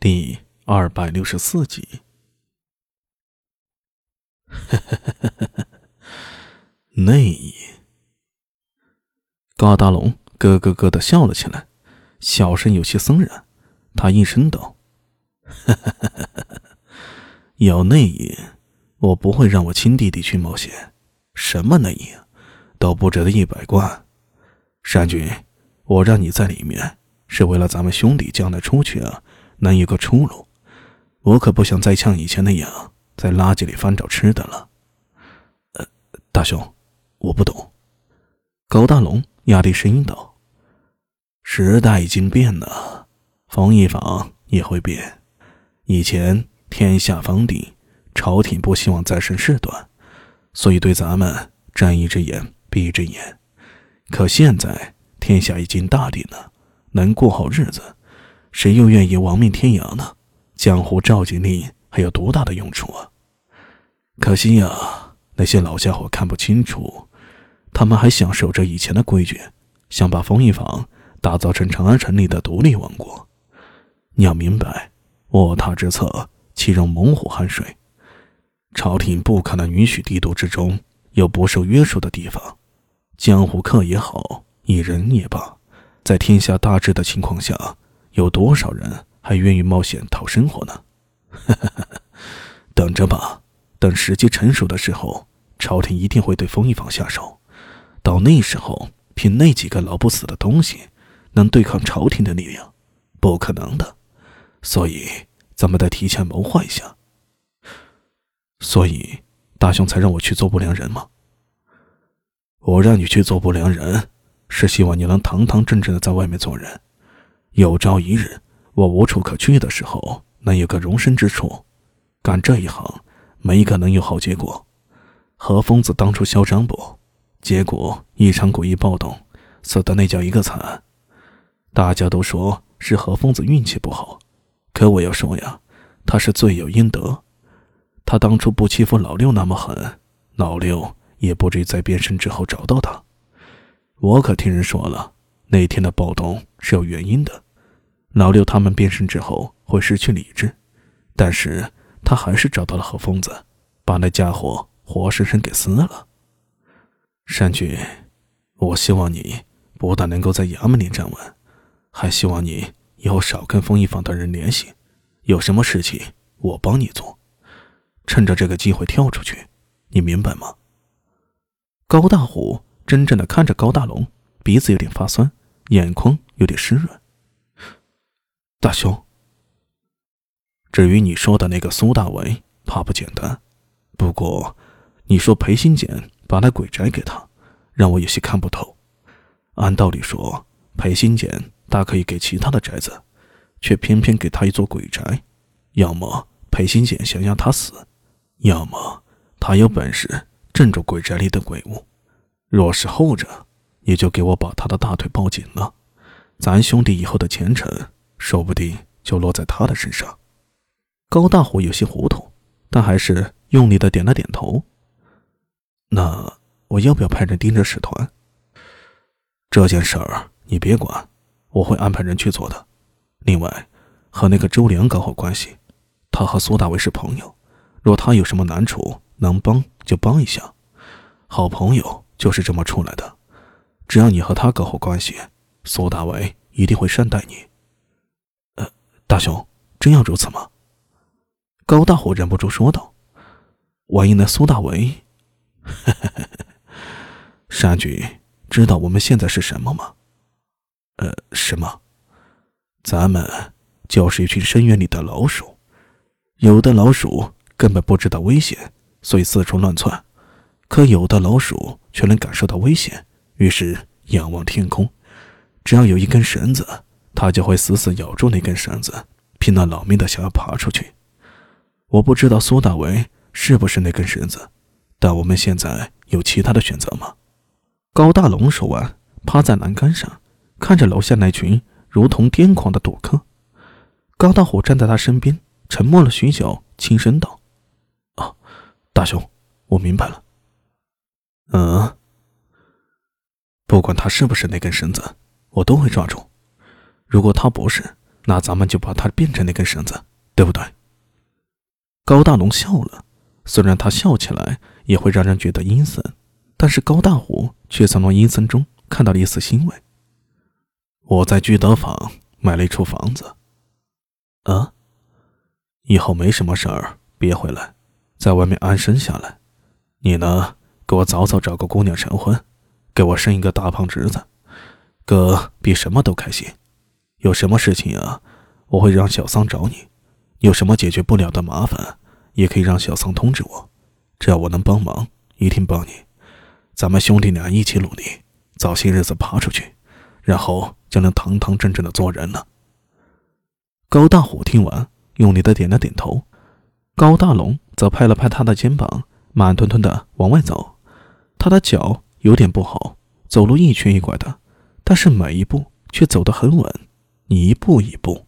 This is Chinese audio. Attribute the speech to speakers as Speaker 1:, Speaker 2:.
Speaker 1: 第二百六十四集。内隐，高大龙咯咯咯的笑了起来，笑声有些森然。他应声道：“有内隐，我不会让我亲弟弟去冒险。什么内隐，都不值得一百贯。山君，我让你在里面，是为了咱们兄弟将来出去啊。”能有个出路，我可不想再像以前那样在垃圾里翻找吃的了。呃，大兄，我不懂。高大龙压低声音道：“时代已经变了，封一坊也会变。以前天下方定，朝廷不希望再生事端，所以对咱们睁一只眼闭一只眼。可现在天下已经大定了，能过好日子。”谁又愿意亡命天涯呢？江湖召集令还有多大的用处啊？可惜呀，那些老家伙看不清楚，他们还想守着以前的规矩，想把封印坊打造成长安城里的独立王国。你要明白，卧榻之侧岂容猛虎酣睡？朝廷不可能允许帝都之中有不受约束的地方。江湖客也好，艺人也罢，在天下大治的情况下。有多少人还愿意冒险讨生活呢？等着吧，等时机成熟的时候，朝廷一定会对封一坊下手。到那时候，凭那几个老不死的东西，能对抗朝廷的力量，不可能的。所以，咱们得提前谋划一下。所以，大雄才让我去做不良人吗？我让你去做不良人，是希望你能堂堂正正的在外面做人。有朝一日，我无处可去的时候，能有个容身之处。干这一行，没一个能有好结果。何疯子当初嚣张不？结果一场诡异暴动，死的那叫一个惨。大家都说是何疯子运气不好，可我要说呀，他是罪有应得。他当初不欺负老六那么狠，老六也不至于在变身之后找到他。我可听人说了。那天的暴动是有原因的，老六他们变身之后会失去理智，但是他还是找到了何疯子，把那家伙活生生给撕了。山君，我希望你不但能够在衙门里站稳，还希望你以后少跟风一坊的人联系，有什么事情我帮你做，趁着这个机会跳出去，你明白吗？高大虎真正的看着高大龙，鼻子有点发酸。眼眶有点湿润。大兄，至于你说的那个苏大为，怕不简单。不过，你说裴新简把那鬼宅给他，让我有些看不透。按道理说，裴新简大可以给其他的宅子，却偏偏给他一座鬼宅。要么裴新简想让他死，要么他有本事镇住鬼宅里的鬼物。若是后者，也就给我把他的大腿抱紧了，咱兄弟以后的前程说不定就落在他的身上。高大虎有些糊涂，但还是用力的点了点头。那我要不要派人盯着使团？这件事儿你别管，我会安排人去做的。另外，和那个周良搞好关系，他和苏大为是朋友，若他有什么难处，能帮就帮一下。好朋友就是这么出来的。只要你和他搞好关系，苏大为一定会善待你。大雄，真要如此吗？高大虎忍不住说道：“万一那苏大为…… 山君知道我们现在是什么吗？呃，什么？咱们就是一群深渊里的老鼠。有的老鼠根本不知道危险，所以四处乱窜；可有的老鼠却能感受到危险。”于是仰望天空，只要有一根绳子，他就会死死咬住那根绳子，拼了老命的想要爬出去。我不知道苏大为是不是那根绳子，但我们现在有其他的选择吗？高大龙说完，趴在栏杆上，看着楼下那群如同癫狂的赌客。高大虎站在他身边，沉默了许久，轻声道：“啊，大雄，我明白了。嗯。”不管他是不是那根绳子，我都会抓住。如果他不是，那咱们就把他变成那根绳子，对不对？高大龙笑了，虽然他笑起来也会让人觉得阴森，但是高大虎却从那阴森中看到了一丝欣慰。我在聚德坊买了一处房子。啊，以后没什么事儿，别回来，在外面安身下来。你呢，给我早早找个姑娘成婚，给我生一个大胖侄子，哥比什么都开心。有什么事情啊，我会让小桑找你。有什么解决不了的麻烦，也可以让小桑通知我。只要我能帮忙，一定帮你。咱们兄弟俩一起努力，早些日子爬出去，然后就能堂堂正正的做人了。高大虎听完，用力的点了点头。高大龙则拍了拍他的肩膀，慢吞吞的往外走。他的脚有点不好，走路一瘸一拐的，但是每一步却走得很稳，一步一步。